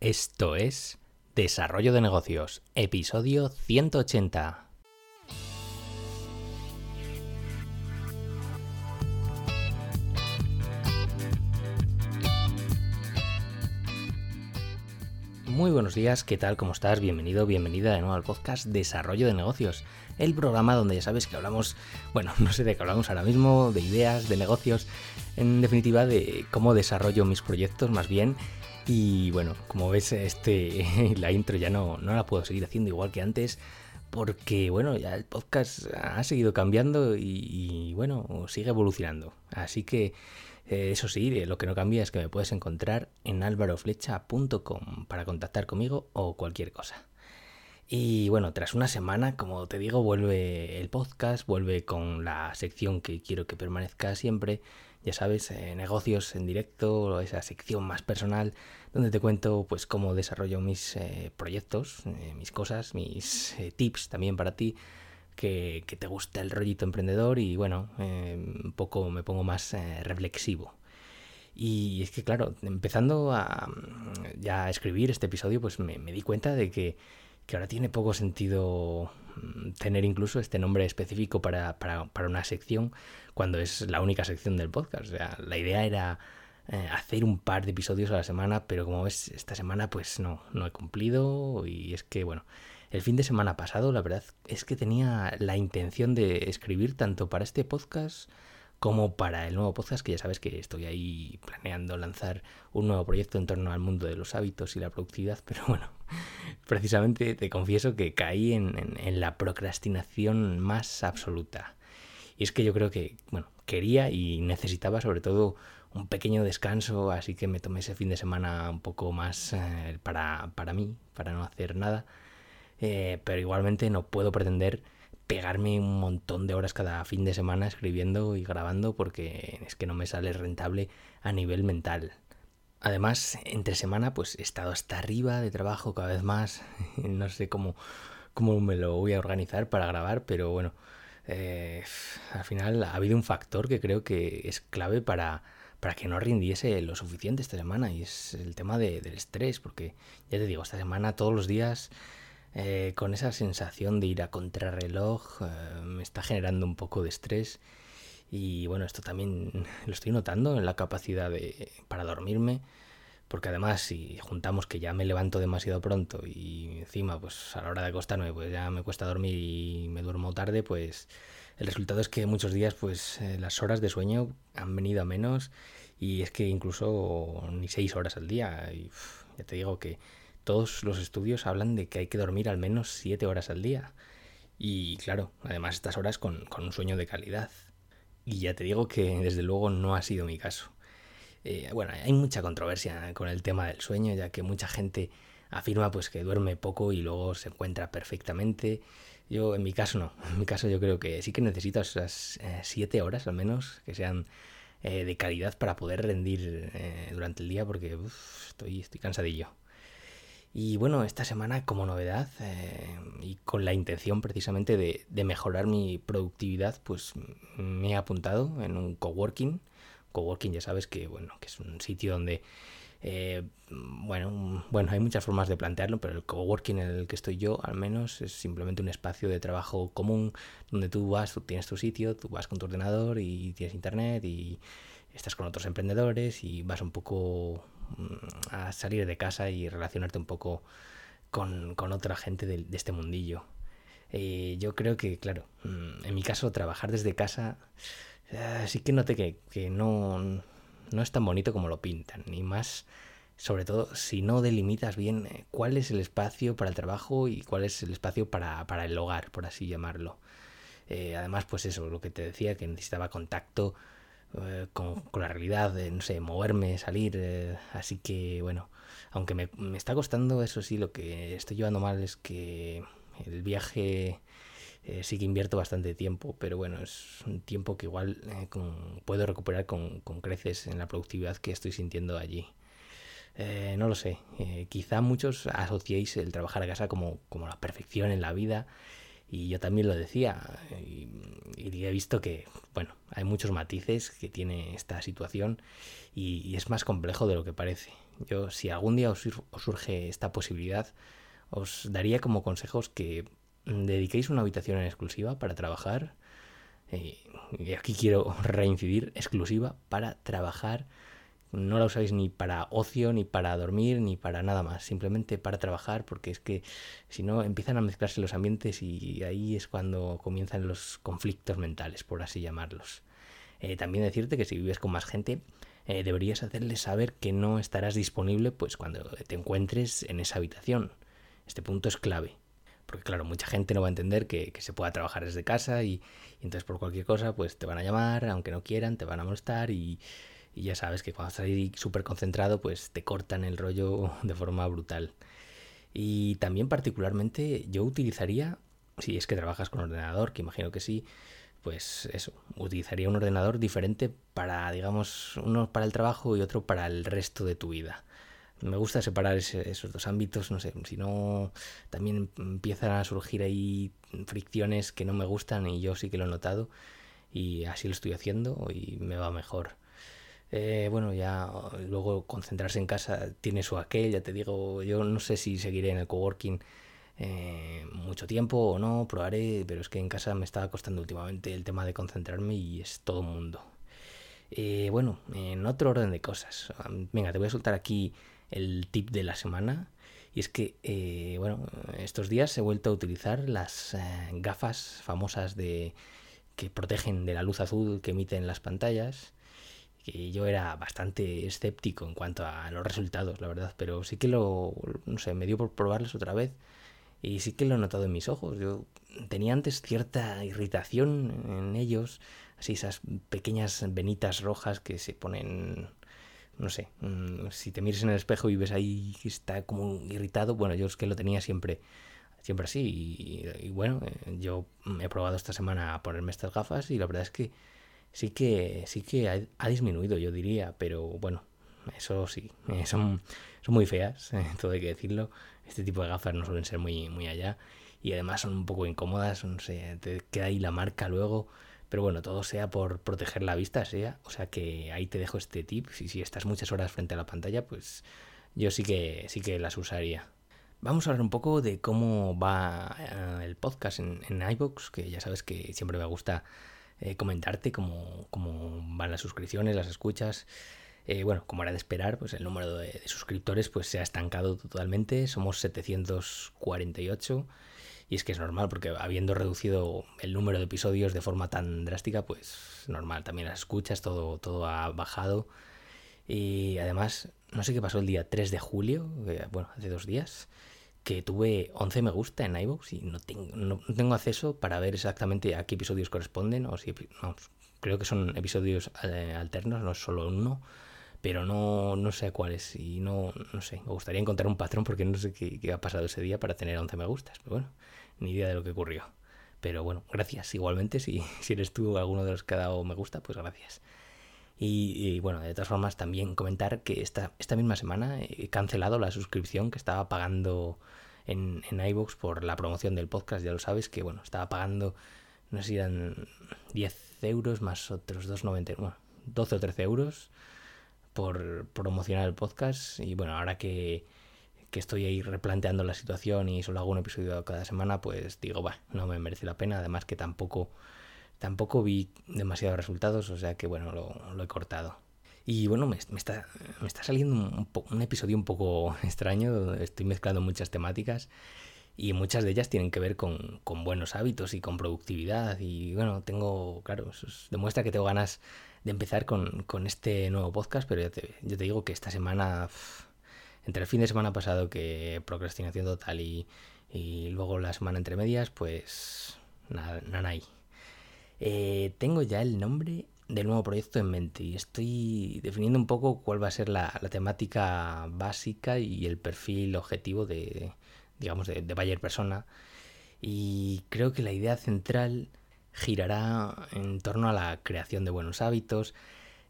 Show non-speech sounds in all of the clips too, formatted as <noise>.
Esto es Desarrollo de Negocios, episodio 180. Muy buenos días, ¿qué tal? ¿Cómo estás? Bienvenido, bienvenida de nuevo al podcast Desarrollo de Negocios, el programa donde ya sabes que hablamos, bueno, <laughs> no sé de qué hablamos ahora mismo, de ideas, de negocios, en definitiva de cómo desarrollo mis proyectos más bien. Y bueno, como ves, este, <laughs> la intro ya no, no la puedo seguir haciendo igual que antes, porque bueno, ya el podcast ha seguido cambiando y, bueno, sigue evolucionando. Así que eh, eso sí, lo que no cambia es que me puedes encontrar en alvaroflecha.com para contactar conmigo o cualquier cosa. Y bueno, tras una semana, como te digo, vuelve el podcast, vuelve con la sección que quiero que permanezca siempre, ya sabes, eh, negocios en directo, esa sección más personal, donde te cuento pues cómo desarrollo mis eh, proyectos, eh, mis cosas, mis tips también para ti, que, te gusta el rollito emprendedor y bueno, un poco me pongo más reflexivo. Y es que claro, empezando a ya a escribir este episodio, pues me, me di cuenta de que, que ahora tiene poco sentido mm, tener incluso este nombre específico para, para, para una sección cuando es la única sección del podcast. O sea, la idea era eh, hacer un par de episodios a la semana, pero como ves, esta semana pues no, no he cumplido y es que, bueno, el fin de semana pasado la verdad es que tenía la intención de escribir tanto para este podcast como para el nuevo podcast, que ya sabes que estoy ahí planeando lanzar un nuevo proyecto en torno al mundo de los hábitos y la productividad, <laughs> pero bueno, precisamente te confieso que caí en la procrastinación más absoluta. Y es que yo creo que, bueno, quería y necesitaba sobre todo un pequeño descanso, así que me tomé ese fin de semana un poco más eh, para, para, mí, para no hacer nada. Eh, pero igualmente no puedo pretender pegarme un montón de horas cada fin de semana escribiendo y grabando porque es que no me sale rentable a nivel mental. Además, entre semana pues he estado hasta arriba de trabajo cada vez más. <laughs> no sé cómo, cómo me lo voy a organizar para grabar, pero bueno, eh, al final ha habido un factor que creo que es clave para, para que no rindiese lo suficiente esta semana y es el tema del estrés, porque ya te digo, esta semana todos los días eh, con esa sensación de ir a contrarreloj eh, me está generando un poco de estrés. Y bueno, esto también <laughs> lo estoy notando en la capacidad de, para dormirme porque además si juntamos que ya me levanto demasiado pronto y encima pues a la hora de acostarme pues ya me cuesta dormir y me duermo tarde, pues el resultado es que muchos días pues eh, las horas de sueño han venido a menos y es que incluso ni seis horas al día. Y ya te digo que todos los estudios hablan de que hay que dormir al menos siete horas al día y claro, además estas horas con, con un sueño de calidad y ya te digo que desde luego no ha sido mi caso. Eh, bueno, hay mucha controversia con el tema del sueño, ya que mucha gente afirma pues que duerme poco y luego se encuentra perfectamente. Yo en mi caso no, <laughs> en mi caso yo creo que sí que necesito esas eh, siete horas al menos que sean eh, de calidad para poder rendir durante el día porque estoy, estoy cansadillo. Y bueno, esta semana como novedad y con la intención precisamente de, de, mejorar mi productividad, pues me he apuntado en un coworking. Coworking ya sabes que bueno que es un sitio donde eh, bueno, bueno, hay muchas formas de plantearlo, pero el coworking en el que estoy yo, al menos, es simplemente un espacio de trabajo común donde tú vas, tú tienes tu sitio, tú vas con tu ordenador y tienes internet y estás con otros emprendedores y vas un poco a salir de casa y relacionarte un poco con, otra gente de, este mundillo. Eh, yo creo que, claro, mm, en mi caso, trabajar desde casa Así que noté que, que no, no es tan bonito como lo pintan, ni más, sobre todo si no delimitas bien eh, cuál es el espacio para el trabajo y cuál es el espacio para, para el hogar, por así llamarlo. Eh, además, pues eso, lo que te decía, que necesitaba contacto eh, con, con, la realidad, no sé, moverme, salir, así que bueno, aunque me, me está costando, eso sí, lo que estoy llevando mal es que el viaje eh, sí que invierto bastante tiempo, pero bueno, es un tiempo que igual eh, puedo recuperar con, creces en la productividad que estoy sintiendo allí. Eh, no lo sé, quizá muchos asociéis el trabajar a casa como, como la perfección en la vida y yo también lo decía y, he visto que, bueno, hay muchos matices que tiene esta situación y, es más complejo de lo que parece. Yo, si algún día os, surge esta posibilidad, os daría como consejos que dediquéis una habitación en exclusiva para trabajar. Eh, y aquí quiero <laughs> reincidir, exclusiva para trabajar no la usáis ni para ocio, ni para dormir, ni para nada más, simplemente para trabajar, porque es que si no empiezan a mezclarse los ambientes y ahí es cuando comienzan los conflictos mentales, por así llamarlos. Eh, también decirte que si vives con más gente, eh, deberías hacerles saber que no estarás disponible pues cuando te encuentres en esa habitación. Este punto es clave. Porque claro, mucha gente no va a entender que, se pueda trabajar desde casa y, y, entonces por cualquier cosa pues te van a llamar, aunque no quieran, te van a molestar y, y ya sabes que cuando estás ahí súper concentrado, pues te cortan el rollo <laughs> de forma brutal. Y también particularmente yo utilizaría, si es que trabajas con ordenador, que imagino que sí, pues eso, utilizaría un ordenador diferente para, digamos, uno para el trabajo y otro para el resto de tu vida. Me gusta separar esos dos ámbitos, no sé, si no, también empiezan a surgir ahí fricciones que no me gustan y yo sí que lo he notado y así lo estoy haciendo y me va mejor. Eh, bueno, ya luego concentrarse en casa tiene su aquel, ya te digo, yo no sé si seguiré en el coworking eh, mucho tiempo o no, probaré, pero es que en casa me estaba costando últimamente el tema de concentrarme y es todo un mundo. Eh, bueno, en otro orden de cosas, venga, te voy a soltar aquí el tip de la semana. Y es que, bueno, estos días he vuelto a utilizar las gafas famosas de que protegen de la luz azul que emiten las pantallas que yo era bastante escéptico en cuanto a los resultados, la verdad, pero sí que lo, no sé, me dio por probarlos otra vez y sí que lo he notado en mis ojos. Yo tenía antes cierta irritación en ellos, así esas pequeñas venitas rojas que se ponen, no sé, mm, si te miras en el espejo y ves ahí que está como irritado, bueno, yo es que lo tenía siempre siempre así y, y bueno, eh, yo he probado esta semana a ponerme estas gafas y la verdad es que sí que, sí que ha, disminuido, yo diría, pero bueno, eso sí, eh, son, son muy feas, <laughs> eh, todo hay que decirlo. Este tipo de gafas no suelen ser muy, muy allá y además son un poco incómodas, no sé, te queda ahí la marca luego. Pero bueno, todo sea por proteger la vista, sea. O sea que ahí te dejo este tip. Si, si estás muchas horas frente a la pantalla, pues yo sí que, sí que las usaría. Vamos a hablar un poco de cómo va eh, el podcast en, en iVoox, que ya sabes que siempre me gusta eh, comentarte cómo, cómo, van las suscripciones, las escuchas. Eh, bueno, como era de esperar, pues el número de, suscriptores pues se ha estancado totalmente. Somos 748 y es que es normal porque habiendo reducido el número de episodios de forma tan drástica, pues normal. También las escuchas, todo, todo ha bajado. Y además, no sé qué pasó el día 3 de julio, bueno, hace dos días que tuve 11 me gusta en iVoox y no tengo, no, tengo acceso para ver exactamente a qué episodios corresponden o si creo que son episodios eh, alternos, no es solo uno, pero no, no sé cuáles y no, no sé, me gustaría encontrar un patrón porque no sé qué, qué, ha pasado ese día para tener 11 me gustas, pero bueno, ni idea de lo que ocurrió. Pero bueno, gracias igualmente, si, <laughs> si eres tú alguno de los que ha dado me gusta, pues gracias. Y, bueno, de todas formas también comentar que esta, esta misma semana he cancelado la suscripción que estaba pagando en, en iVoox por la promoción del podcast, ya lo sabes, que bueno, estaba pagando, no sé si eran 10 euros más otros 2,90, bueno, 12 o 13 euros por promocionar el podcast. Y bueno, ahora que, que estoy ahí replanteando la situación y solo hago un episodio cada semana, pues digo, va, no me merece la pena, además que tampoco Tampoco vi demasiados resultados, o sea que bueno, lo, he cortado. Y bueno, me, está, me está saliendo un, un, episodio un poco <laughs> extraño, estoy mezclando muchas temáticas y muchas de ellas tienen que ver con, con buenos hábitos y con productividad. Y bueno, tengo, claro, eso demuestra que tengo ganas de empezar con, con este nuevo podcast, pero yo te, te, digo que esta semana, entre el fin de semana pasado que procrastinación total y, y luego la semana entre medias, pues nada, nada ahí. Eh, tengo ya el nombre del nuevo proyecto en mente y estoy definiendo un poco cuál va a ser la, temática básica y el perfil objetivo de, digamos, de, Bayer Persona. Y creo que la idea central girará en torno a la creación de buenos hábitos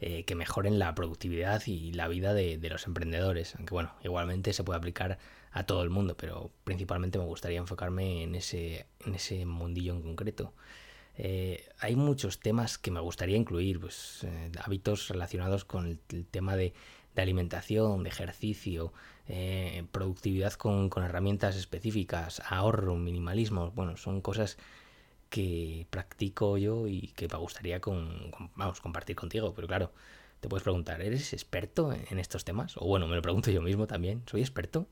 eh, que mejoren la productividad y la vida de, de, los emprendedores. Aunque bueno, igualmente se puede aplicar a todo el mundo, pero principalmente me gustaría enfocarme en ese, en ese mundillo en concreto. Eh, hay muchos temas que me gustaría incluir, pues eh, hábitos relacionados con el, tema de, de alimentación, de ejercicio, eh, productividad con, herramientas específicas, ahorro, minimalismo, bueno, son cosas que practico yo y que me gustaría con, vamos, compartir contigo, pero claro, te puedes preguntar, ¿eres experto en estos temas? O bueno, me lo pregunto yo mismo también, ¿soy experto?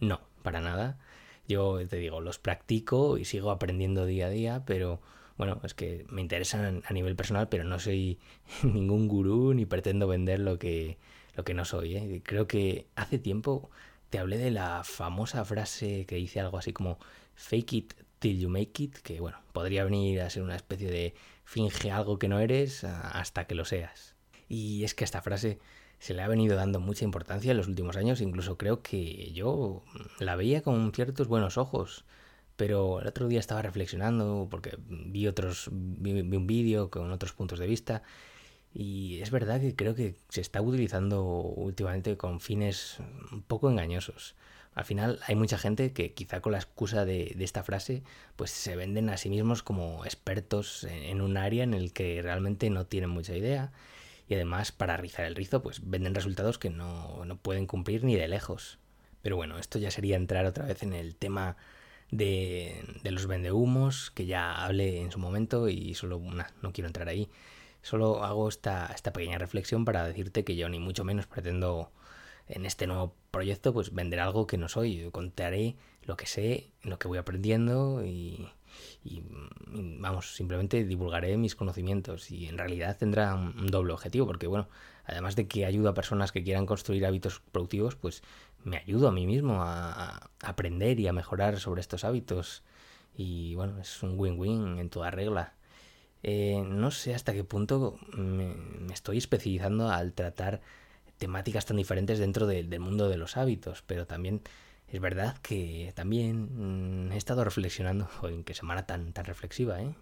No, para nada. Yo te digo, los practico y sigo aprendiendo día a día, pero bueno, es que me interesan a nivel personal, pero no soy <laughs> ningún gurú ni pretendo vender lo que, lo que no soy. ¿eh? Creo que hace tiempo te hablé de la famosa frase que dice algo así como fake it till you make it, que bueno, podría venir a ser una especie de finge algo que no eres hasta que lo seas. Y es que esta frase se le ha venido dando mucha importancia en los últimos años, incluso creo que yo la veía con ciertos buenos ojos. Pero el otro día estaba reflexionando porque vi otros vi, un vídeo con otros puntos de vista y es verdad que creo que se está utilizando últimamente con fines un poco engañosos. Al final hay mucha gente que quizá con la excusa de, de esta frase pues se venden a sí mismos como expertos en, en, un área en el que realmente no tienen mucha idea y además para rizar el rizo pues venden resultados que no, no pueden cumplir ni de lejos. Pero bueno, esto ya sería entrar otra vez en el tema de, los vendehumos, que ya hablé en su momento y solo no quiero entrar ahí. Solo hago esta, esta pequeña reflexión para decirte que yo ni mucho menos pretendo en este nuevo proyecto pues vender algo que no soy. Yo contaré lo que sé, lo que voy aprendiendo y, y, vamos, simplemente divulgaré mis conocimientos y en realidad tendrá un doble objetivo porque bueno, además de que ayuda a personas que quieran construir hábitos productivos, pues me ayudo a mí mismo a, aprender y a mejorar sobre estos hábitos. Y bueno, es un win-win en toda regla. Eh, no sé hasta qué punto me, estoy especializando al tratar temáticas tan diferentes dentro del mundo de los hábitos, pero también es verdad que también mm, he estado reflexionando, en qué semana tan, tan reflexiva, ¿eh?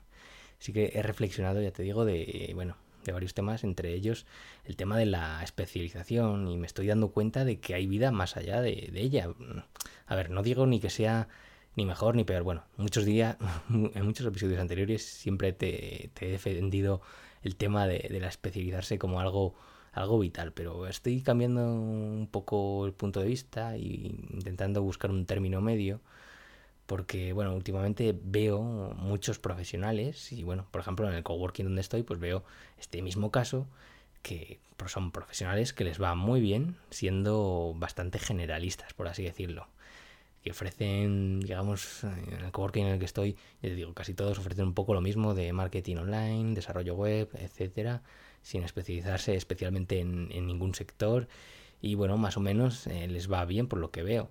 Sí que he reflexionado, ya te digo, de, bueno, de varios temas, entre ellos el tema de la especialización y me estoy dando cuenta de que hay vida más allá de, ella. A ver, no digo ni que sea ni mejor ni peor. Bueno, muchos días, <laughs> en muchos episodios anteriores siempre te, he defendido el tema de, la especializarse como algo, algo vital, pero estoy cambiando un poco el punto de vista e intentando buscar un término medio porque bueno, últimamente veo muchos profesionales y bueno, por ejemplo en el coworking donde estoy pues veo este mismo caso que son profesionales que les va muy bien siendo bastante generalistas, por así decirlo. Que ofrecen, digamos, en el coworking en el que estoy, ya te digo, casi todos ofrecen un poco lo mismo de marketing online, desarrollo web, etcétera, sin especializarse especialmente en, ningún sector. Y bueno, más o menos eh, les va bien por lo que veo.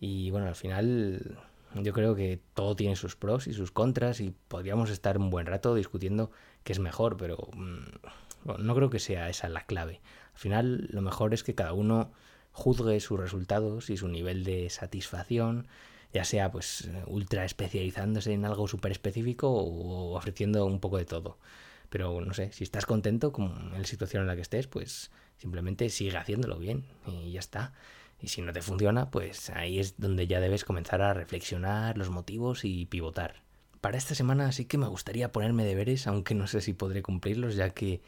Y bueno, al final yo creo que todo tiene sus pros y sus contras y podríamos estar un buen rato discutiendo qué es mejor, pero mm, no creo que sea esa la clave. Al final lo mejor es que cada uno juzgue sus resultados y su nivel de satisfacción, ya sea pues ultra especializándose en algo súper específico o ofreciendo un poco de todo. Pero no sé, si estás contento con la situación en la que estés, pues simplemente sigue haciéndolo bien y ya está. Y si no te funciona, pues ahí es donde ya debes comenzar a reflexionar los motivos y pivotar. Para esta semana sí que me gustaría ponerme deberes, aunque no sé si podré cumplirlos, ya que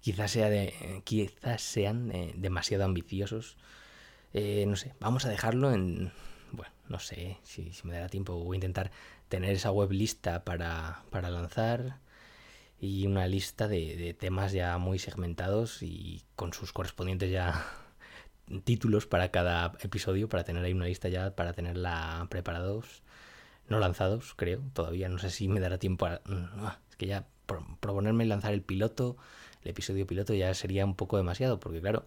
quizás, sea de, quizás sean eh, demasiado ambiciosos. Eh, no sé, vamos a dejarlo en... Bueno, no sé si, me dará tiempo. Voy a intentar tener esa web lista para, para lanzar y una lista de, de temas ya muy segmentados y con sus correspondientes ya títulos para cada episodio, para tener ahí una lista ya, para tenerla preparados, no lanzados, creo, todavía no sé si me dará tiempo a... Mm, ah, es que ya proponerme lanzar el piloto, el episodio piloto ya sería un poco demasiado, porque claro,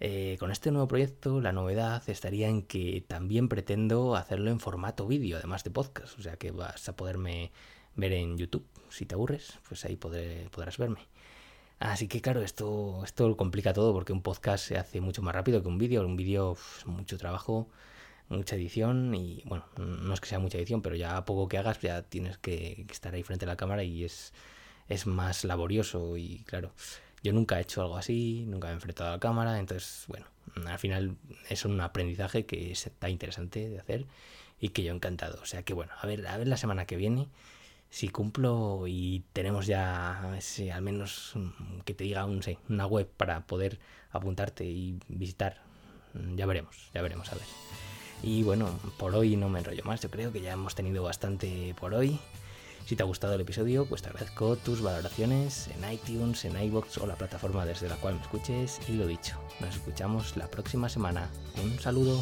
eh, con este nuevo proyecto la novedad estaría en que también pretendo hacerlo en formato vídeo, además de podcast, o sea que vas a poderme ver en YouTube. Si te aburres, pues ahí podrás verme. Así que claro, esto, esto lo complica todo porque un podcast se hace mucho más rápido que un vídeo. Un vídeo es mucho trabajo, mucha edición y bueno, no es que sea mucha edición, pero ya a poco que hagas ya tienes que, estar ahí frente a la cámara y es, es más laborioso y claro, yo nunca he hecho algo así, nunca me he enfrentado a la cámara, entonces bueno, al final es un aprendizaje que está interesante de hacer y que yo encantado. O sea que bueno, a ver, a ver la semana que viene si cumplo y tenemos ya al menos mm, que te diga un, una web para poder apuntarte y visitar, mm, ya veremos, ya veremos a ver. Y bueno, por hoy no me enrollo más, yo creo que ya hemos tenido bastante por hoy. Si te ha gustado el episodio, pues te agradezco tus valoraciones en iTunes, en iBox o la plataforma desde la cual me escuches. Y lo dicho, nos escuchamos la próxima semana. Un saludo.